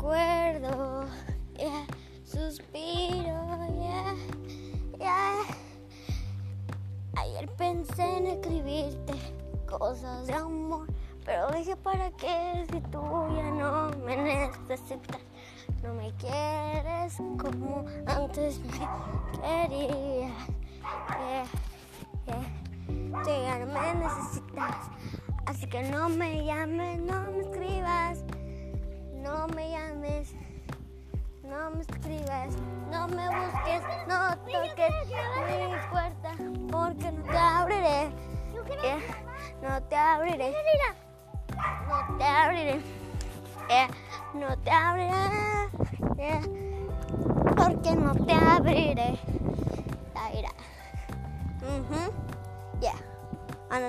recuerdo, yeah, suspiro, yeah, yeah. Ayer pensé en escribirte cosas de amor, pero dije para qué si tú ya no me necesitas, no me quieres como antes me querías. Yeah, yeah. Tú ya no me necesitas, así que no me llames. No me escribas. No me busques, no toques mi puerta. Porque no te abriré. Yeah, no te abriré. No te abriré. Yeah, no te abriré. Yeah, porque no te abriré. Taira. Mhm. Yeah. Ah.